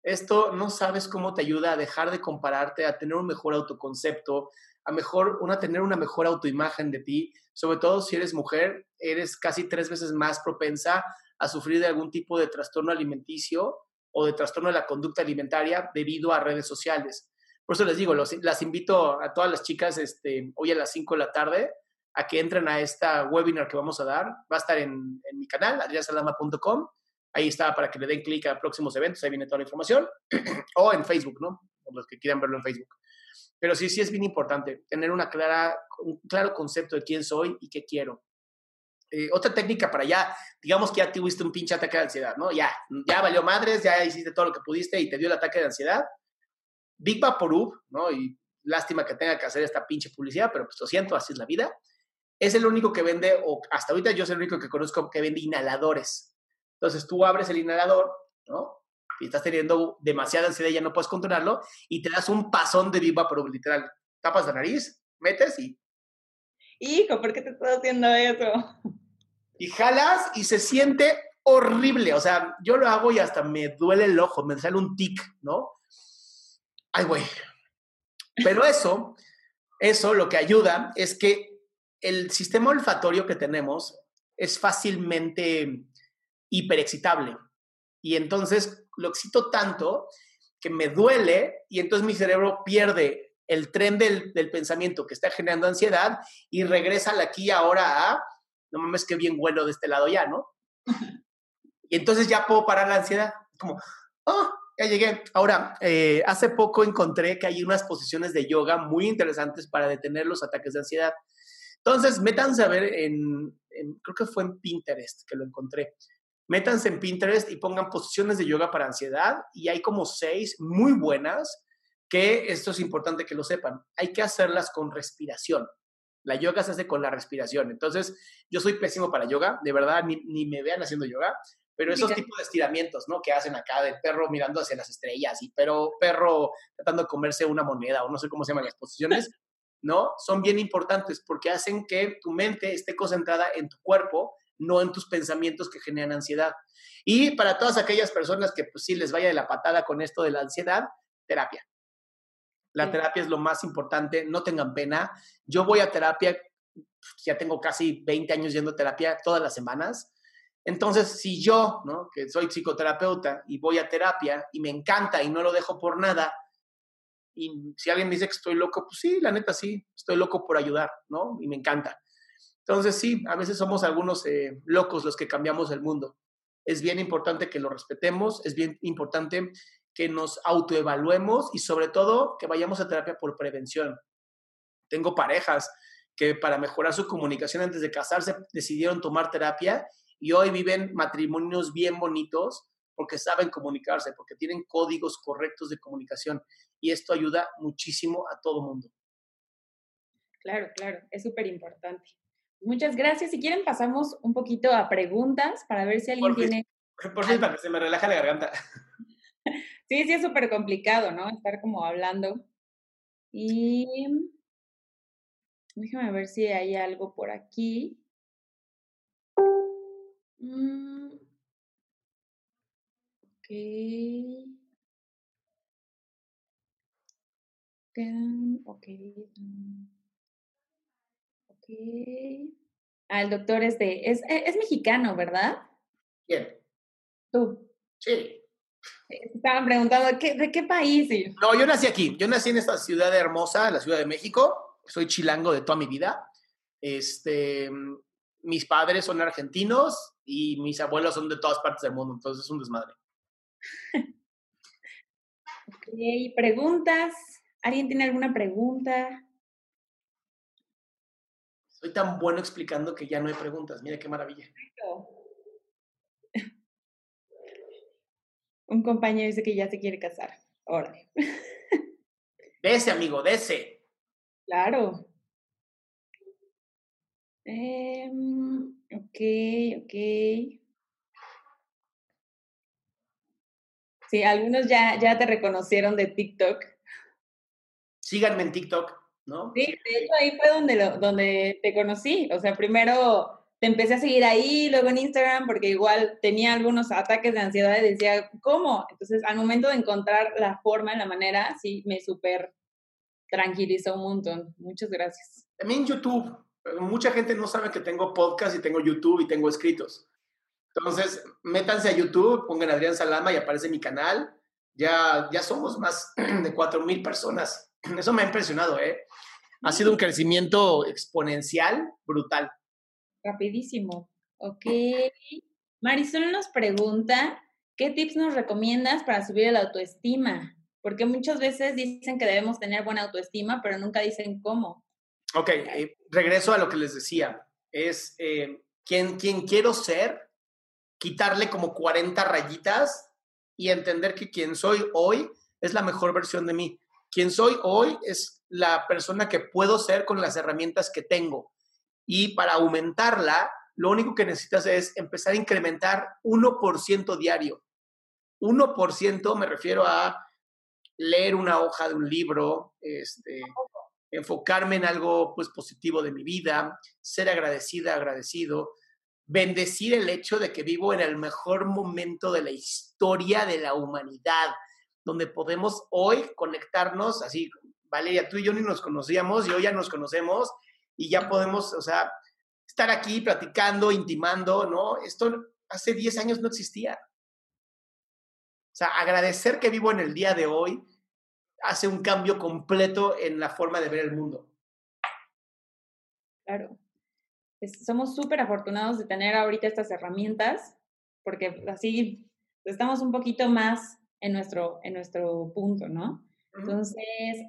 Esto no sabes cómo te ayuda a dejar de compararte, a tener un mejor autoconcepto, a mejor una tener una mejor autoimagen de ti, sobre todo si eres mujer, eres casi tres veces más propensa a sufrir de algún tipo de trastorno alimenticio o de trastorno de la conducta alimentaria debido a redes sociales. Por eso les digo, las invito a todas las chicas este, hoy a las 5 de la tarde a que entren a esta webinar que vamos a dar. Va a estar en, mi canal, adriasalama.com. Ahí está para que le den clic a próximos eventos, ahí viene toda la información. o en Facebook, ¿no? Por los que quieran verlo en Facebook. Pero sí, sí es bien importante tener una clara, un claro concepto de quién soy y qué quiero. Eh, otra técnica para ya, digamos que ya tuviste un pinche ataque de ansiedad, ¿no? Ya, ya valió madres, ya hiciste todo lo que pudiste y te dio el ataque de ansiedad. Big Vaporub, ¿no? Y lástima que tenga que hacer esta pinche publicidad, pero pues lo siento, así es la vida. Es el único que vende, o hasta ahorita yo soy el único que conozco que vende inhaladores. Entonces tú abres el inhalador, ¿no? Y estás teniendo demasiada ansiedad y ya no puedes controlarlo, y te das un pasón de Big Vaporub, literal. Tapas la nariz, metes y hijo, ¿por qué te estás haciendo eso? Y jalas y se siente horrible. O sea, yo lo hago y hasta me duele el ojo, me sale un tic, ¿no? Ay, güey. Pero eso, eso lo que ayuda es que el sistema olfatorio que tenemos es fácilmente hiperexcitable. Y entonces lo excito tanto que me duele y entonces mi cerebro pierde el tren del, pensamiento que está generando ansiedad y regresa al aquí ahora a, no mames, qué bien vuelo de este lado ya, ¿no? Y entonces ya puedo parar la ansiedad, como, oh, ya llegué. Ahora, eh, hace poco encontré que hay unas posiciones de yoga muy interesantes para detener los ataques de ansiedad. Entonces, métanse a ver en, creo que fue en Pinterest que lo encontré. Métanse en Pinterest y pongan posiciones de yoga para ansiedad y hay como seis muy buenas que esto es importante que lo sepan, hay que hacerlas con respiración. La yoga se hace con la respiración. Entonces, yo soy pésimo para yoga, de verdad, ni, me vean haciendo yoga, pero esos tipos de estiramientos, ¿no? Que hacen acá del perro mirando hacia las estrellas y pero perro tratando de comerse una moneda o no sé cómo se llaman las posiciones, ¿no? Son bien importantes porque hacen que tu mente esté concentrada en tu cuerpo, no en tus pensamientos que generan ansiedad. Y para todas aquellas personas que pues sí les vaya de la patada con esto de la ansiedad, terapia. La terapia es lo más importante, no tengan pena. Yo voy a terapia, ya tengo casi 20 años yendo a terapia todas las semanas. Entonces, si yo, ¿no? que soy psicoterapeuta y voy a terapia y me encanta y no lo dejo por nada, y si alguien me dice que estoy loco, pues sí, la neta sí, estoy loco por ayudar, ¿no? Y me encanta. Entonces, sí, a veces somos algunos eh, locos los que cambiamos el mundo. Es bien importante que lo respetemos, es bien importante que nos autoevaluemos y sobre todo que vayamos a terapia por prevención. Tengo parejas que para mejorar su comunicación antes de casarse decidieron tomar terapia y hoy viven matrimonios bien bonitos porque saben comunicarse, porque tienen códigos correctos de comunicación y esto ayuda muchísimo a todo mundo. Claro, claro, es súper importante. Muchas gracias. Si quieren pasamos un poquito a preguntas para ver si alguien tiene... Por fin, para que se me relaja la garganta. Sí, sí es súper complicado, ¿no? Estar como hablando. Y déjame ver si hay algo por aquí. Mm. Ok. Ok. Ok. Ah, el doctor este, es, e, es mexicano, ¿verdad? ¿Quién? Tú. Sí. Estaban preguntando, ¿de qué país? No, yo nací aquí. Yo nací en esta ciudad hermosa, la Ciudad de México. Soy chilango de toda mi vida. Este, mis padres son argentinos y mis abuelos son de todas partes del mundo, entonces es un desmadre. ok, preguntas. ¿Alguien tiene alguna pregunta? Soy tan bueno explicando que ya no hay preguntas. Mira qué maravilla. Un compañero dice que ya se quiere casar. Órale. Dese, amigo, dese. Claro. Em, ok, ok. Sí, algunos ya, ya te reconocieron de TikTok. Síganme en TikTok, ¿no? Sí, de hecho ahí fue donde, lo, donde te conocí. O sea, primero te empecé a seguir ahí, luego en Instagram, porque igual tenía algunos ataques de ansiedad y decía, ¿cómo? Entonces, al momento de encontrar la forma, la manera, sí, me súper tranquilizó un montón. Muchas gracias. También YouTube. Mucha gente no sabe que tengo podcast y tengo YouTube y tengo escritos. Entonces, métanse a YouTube, pongan Adrián Salama y aparece mi canal. Ya, ya somos más de 4 mil personas. Eso me ha impresionado, ¿eh? Ha sido un crecimiento exponencial brutal. Rapidísimo. Ok. Marisol nos pregunta, ¿qué tips nos recomiendas para subir la autoestima? Porque muchas veces dicen que debemos tener buena autoestima, pero nunca dicen cómo. Ok, eh, regreso a lo que les decía. Es eh, quien, quiero ser, quitarle como 40 rayitas y entender que quien soy hoy es la mejor versión de mí. Quien soy hoy es la persona que puedo ser con las herramientas que tengo. Y para aumentarla, lo único que necesitas es empezar a incrementar 1% diario. 1% me refiero a leer una hoja de un libro, este, enfocarme en algo pues, positivo de mi vida, ser agradecida, agradecido, bendecir el hecho de que vivo en el mejor momento de la historia de la humanidad, donde podemos hoy conectarnos, así, Valeria, tú y yo ni nos conocíamos y hoy ya nos conocemos y ya podemos, o sea, estar aquí platicando, intimando, ¿no? Esto hace 10 años no existía. O sea, agradecer que vivo en el día de hoy hace un cambio completo en la forma de ver el mundo. Claro. somos súper afortunados de tener ahorita estas herramientas, porque así estamos un poquito más en nuestro, en nuestro punto, ¿no? Entonces,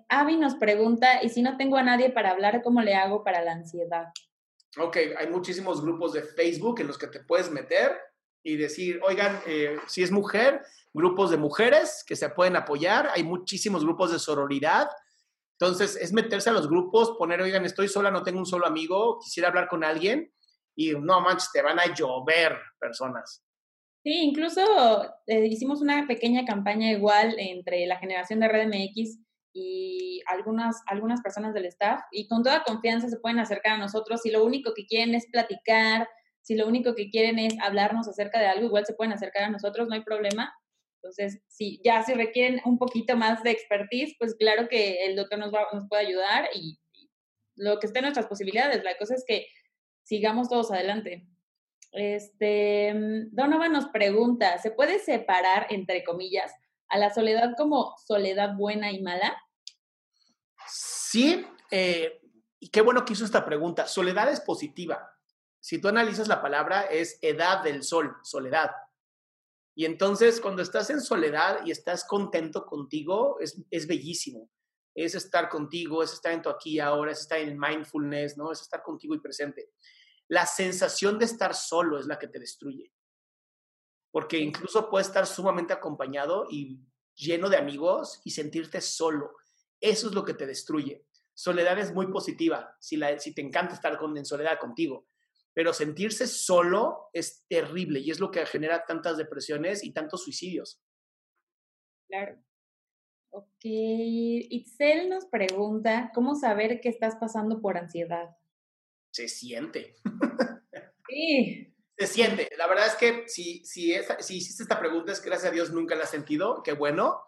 Avi nos pregunta, ¿y si no tengo a nadie para hablar, cómo le hago para la ansiedad? Ok, hay muchísimos grupos de Facebook en los que te puedes meter y decir, oigan, eh, si es mujer, grupos de mujeres que se pueden apoyar, hay muchísimos grupos de sororidad. Entonces, es meterse a los grupos, poner, oigan, estoy sola, no tengo un solo amigo, quisiera hablar con alguien y no manches, te van a llover personas. Sí, incluso eh, hicimos una pequeña campaña igual entre la generación de Red MX y algunas, algunas personas del staff y con toda confianza se pueden acercar a nosotros si lo único que quieren es platicar, si lo único que quieren es hablarnos acerca de algo, igual se pueden acercar a nosotros, no hay problema. Entonces, si ya si requieren un poquito más de expertise, pues claro que el doctor nos, va, nos puede ayudar y, lo que esté en nuestras posibilidades. La cosa es que sigamos todos adelante. Este, Donovan nos pregunta, ¿se puede separar, entre comillas, a la soledad como soledad buena y mala? Sí, eh, y qué bueno que hizo esta pregunta. Soledad es positiva. Si tú analizas la palabra, es edad del sol, soledad. Y entonces cuando estás en soledad y estás contento contigo, es, es bellísimo. Es estar contigo, es estar en tu aquí y ahora, es estar en mindfulness, ¿no? Es estar contigo y presente. La sensación de estar solo es la que te destruye. Porque incluso puedes estar sumamente acompañado y lleno de amigos y sentirte solo. Eso es lo que te destruye. Soledad es muy positiva si, la, si te encanta estar con, en soledad contigo pero sentirse solo es terrible y es lo que genera tantas depresiones y tantos suicidios. Claro. Ok, Itzel nos pregunta, ¿cómo saber que estás pasando por ansiedad? Se siente. Sí. Se siente. La verdad es que si, si, si hiciste esta pregunta es que gracias a Dios nunca la has sentido, qué bueno.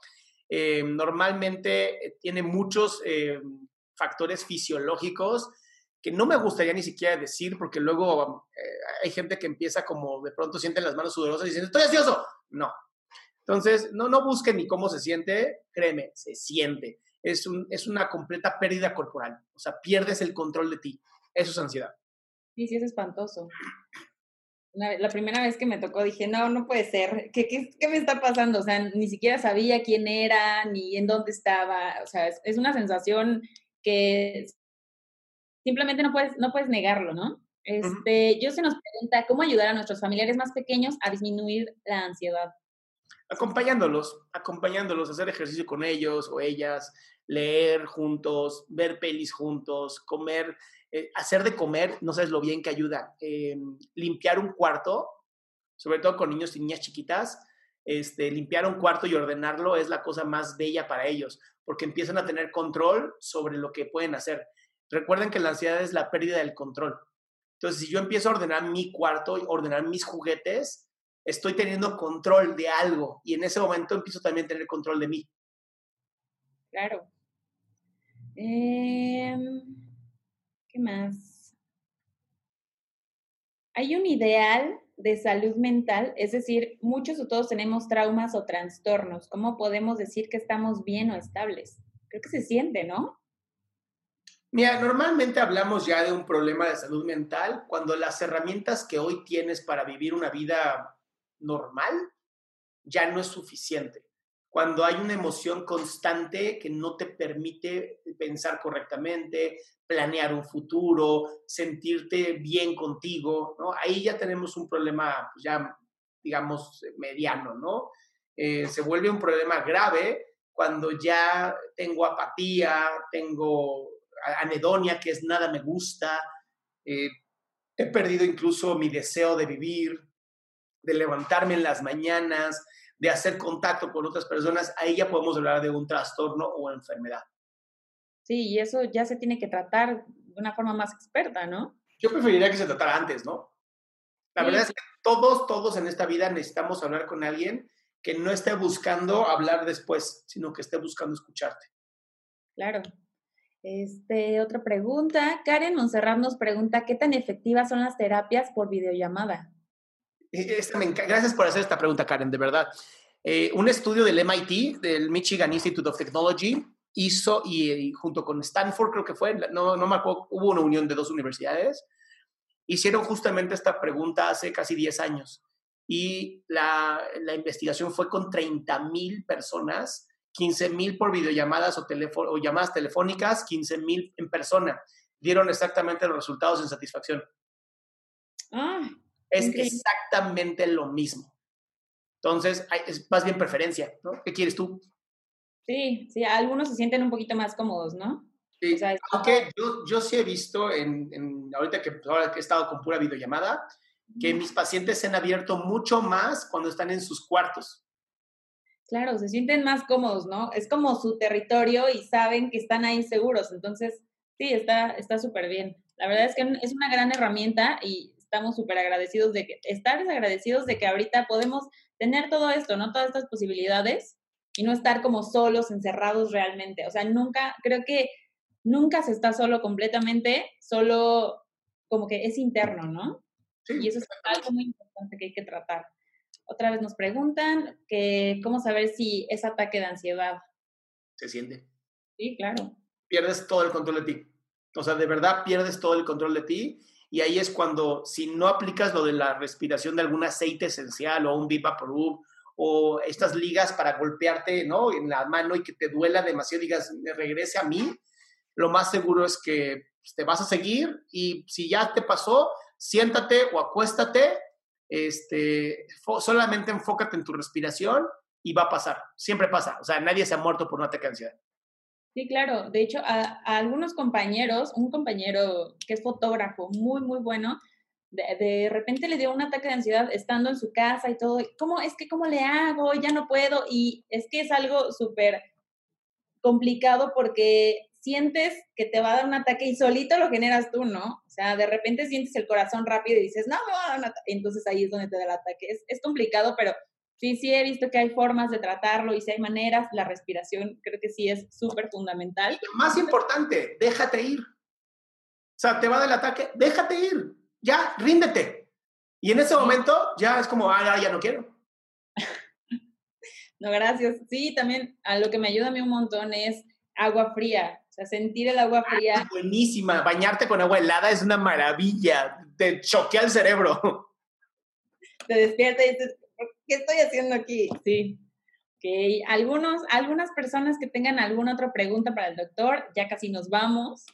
Eh, normalmente eh, tiene muchos eh, factores fisiológicos que no me gustaría ni siquiera decir, porque luego eh, hay gente que empieza como de pronto sienten las manos sudorosas y dicen, estoy ansioso. No. Entonces, no, no busquen ni cómo se siente, créeme, se siente. Es, un, es una completa pérdida corporal. O sea, pierdes el control de ti. Eso es ansiedad. Sí, sí, es espantoso. La, primera vez que me tocó dije, no, no puede ser. ¿Qué, qué, qué me está pasando? O sea, ni siquiera sabía quién era, ni en dónde estaba. O sea, es, es una sensación que simplemente no puedes, no puedes negarlo, ¿no? Este, Yo se nos pregunta cómo ayudar a nuestros familiares más pequeños a disminuir la ansiedad. Acompañándolos, acompañándolos, hacer ejercicio con ellos o ellas, leer juntos, ver pelis juntos, comer, eh, hacer de comer, no sabes lo bien que ayuda. Em, limpiar un cuarto, sobre todo con niños y niñas chiquitas, este, limpiar un cuarto y ordenarlo es la cosa más bella para ellos, porque empiezan a tener control sobre lo que pueden hacer. Recuerden que la ansiedad es la pérdida del control. Entonces, si yo empiezo a ordenar mi cuarto, ordenar mis juguetes, estoy teniendo control de algo y en ese momento empiezo también a tener control de mí. Claro. Em, ¿Qué más? Hay un ideal de salud mental, es decir, muchos o todos tenemos traumas o trastornos. ¿Cómo podemos decir que estamos bien o estables? Creo que se siente, ¿no? Mira, normalmente hablamos ya de un problema de salud mental cuando las herramientas que hoy tienes para vivir una vida normal ya no es suficiente. cuando hay una emoción constante que no te permite pensar correctamente, planear un futuro, sentirte bien contigo, ¿no? Ahí ya tenemos un problema, pues ya, digamos, mediano, ¿no? Eh, se vuelve un problema grave cuando ya tengo apatía, tengo anedonia, que es nada me gusta, eh, he perdido incluso mi deseo de vivir, de levantarme en las mañanas, de hacer contacto con otras personas, ahí ya podemos hablar de un trastorno o enfermedad. Sí, y eso ya se tiene que tratar de una forma más experta, ¿no? Yo preferiría que se tratara antes, ¿no? La verdad es que todos, todos en esta vida necesitamos hablar con alguien que no esté buscando hablar después, sino que esté buscando escucharte. Claro. Este, otra pregunta. Karen Monserrat nos pregunta, ¿qué tan efectivas son las terapias por videollamada? E, gracias por hacer esta pregunta, Karen, de verdad. Eh, un estudio del MIT, del Michigan Institute of Technology, hizo, y, junto con Stanford, creo que fue, no, no me acuerdo, hubo una unión de dos universidades, hicieron justamente esta pregunta hace casi 10 años. Y la, la investigación fue con 30 mil personas 15 mil por videollamadas o, o llamadas telefónicas, 15 mil en persona. Dieron exactamente los resultados en satisfacción. Ah, es exactamente lo mismo. Entonces, es más bien preferencia, ¿no? ¿Qué quieres tú? Sí, sí, algunos se sienten un poquito más cómodos, ¿no? Sí, aunque yo, yo sí he visto, en, en ahorita que, ahora que he estado con pura videollamada, que mis pacientes se han abierto mucho más cuando están en sus cuartos. Claro, se sienten más cómodos, ¿no? Es como su territorio y saben que están ahí seguros. Entonces, sí, está súper bien. La verdad es que es una gran herramienta y estamos súper agradecidos de que, estar agradecidos de que ahorita podemos tener todo esto, ¿no? Todas estas posibilidades y no estar como solos, encerrados realmente. O sea, nunca, creo que nunca se está solo completamente, solo como que es interno, ¿no? Sí, y eso es algo muy importante que hay que tratar. Otra vez nos preguntan que cómo saber si es ataque de ansiedad. Se siente. Sí, claro. Pierdes todo el control de ti. O sea, de verdad pierdes todo el control de ti y ahí es cuando si no aplicas lo de la respiración de algún aceite esencial o un Deep Vaporub o estas ligas para golpearte, ¿no? En la mano y que te duela demasiado, digas, me regrese a mí, lo más seguro es que pues, te vas a seguir y si ya te pasó, siéntate o acuéstate este, solamente enfócate en tu respiración y va a pasar, siempre pasa, o sea, nadie se ha muerto por un ataque de ansiedad. Sí, claro, de hecho, a, algunos compañeros, un compañero que es fotógrafo muy, muy bueno, de, de, repente le dio un ataque de ansiedad estando en su casa y todo, ¿cómo es que cómo le hago? Ya no puedo y es que es algo súper complicado porque sientes que te va a dar un ataque y solito lo generas tú, ¿no? O sea, de repente sientes el corazón rápido y dices, no, me va a dar un ataque. Entonces ahí es donde te da el ataque. Es, es complicado, pero sí, sí he visto que hay formas de tratarlo y si hay maneras, la respiración creo que sí es súper fundamental. más importante, déjate ir. O sea, te va del ataque, déjate ir. Ya, ríndete. Y en ese momento ya es como, ah, ya no quiero. no, gracias. Sí, también a lo que me ayuda a mí un montón es agua fría. O sea, sentir el agua fría. Ah, buenísima. Bañarte con agua helada es una maravilla. Te choquea el cerebro. Te despierta y dices, ¿qué estoy haciendo aquí? Sí. Ok. Algunos, algunas personas que tengan alguna otra pregunta para el doctor, ya casi nos vamos.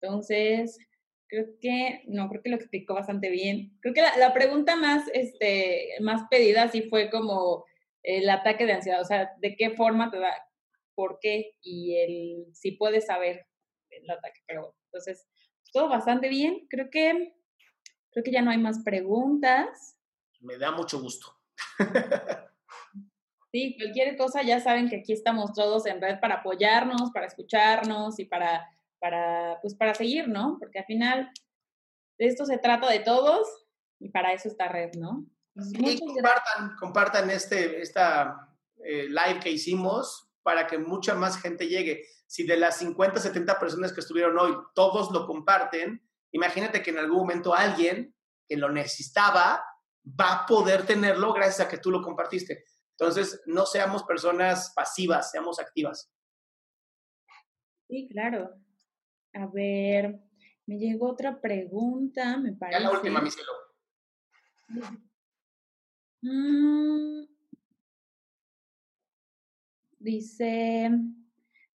Entonces, creo que, no, creo que lo explicó bastante bien. Creo que la, la pregunta más, este, más pedida sí fue como el ataque de ansiedad, o sea, de qué forma te da, por qué y el si puedes saber el ataque. Pero entonces, todo bastante bien. Creo que, creo que ya no hay más preguntas. Me da mucho gusto. Sí, cualquier cosa ya saben que aquí estamos todos en red para apoyarnos, para escucharnos y para, para, pues para seguir, ¿no? Porque al final de esto se trata de todos y para eso está red, ¿no? y compartan, compartan este, esta eh, live que hicimos para que mucha más gente llegue. Si de las 50, 70 personas que estuvieron hoy, todos lo comparten, imagínate que en algún momento alguien que lo necesitaba va a poder tenerlo gracias a que tú lo compartiste. Entonces, no seamos personas pasivas, seamos activas. Sí, claro. A ver, me llegó otra pregunta, me parece. Ya la última, mi cielo. Mm, Dice,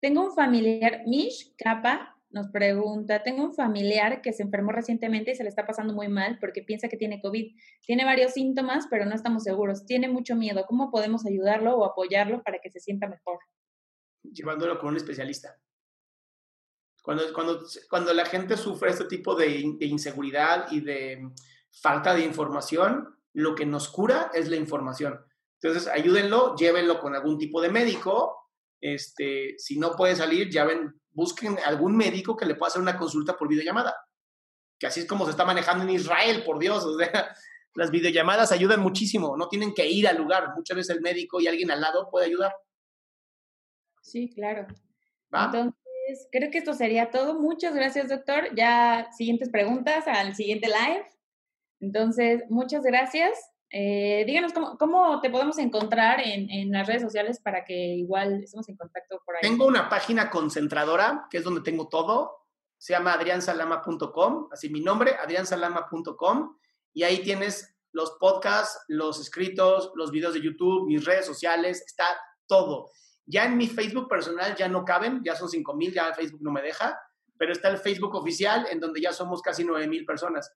tengo un familiar, Mish Capa nos pregunta, tengo un familiar que se enfermó recientemente y se le está pasando muy mal porque piensa que tiene COVID. Tiene varios síntomas, pero no estamos seguros. Tiene mucho miedo. ¿Cómo podemos ayudarlo o apoyarlo para que se sienta mejor? Llevándolo con un especialista. Cuando, cuando, cuando la gente sufre este tipo de, de inseguridad y de falta de información, lo que nos cura es la información. Entonces, ayúdenlo, llévenlo con algún tipo de médico. Este, si no puede salir, ya ven, busquen algún médico que le pueda hacer una consulta por videollamada. Que así es como se está manejando en Israel, por Dios. O sea, las videollamadas ayudan muchísimo. No tienen que ir al lugar. Muchas veces el médico y alguien al lado puede ayudar. Sí, claro. Entonces, creo que esto sería todo. Muchas gracias, doctor. Ya siguientes preguntas al siguiente live. Entonces, muchas gracias. Eh, díganos cómo, te podemos encontrar en, las redes sociales para que igual estemos en contacto por ahí. Tengo una página concentradora, que es donde tengo todo. Se llama adriansalama.com, así mi nombre, adriansalama.com. Y ahí tienes los podcasts, los escritos, los videos de YouTube, mis redes sociales, está todo. Ya en mi Facebook personal ya no caben, ya son 5 mil, ya Facebook no me deja, pero está el Facebook oficial en donde ya somos casi 9 mil personas.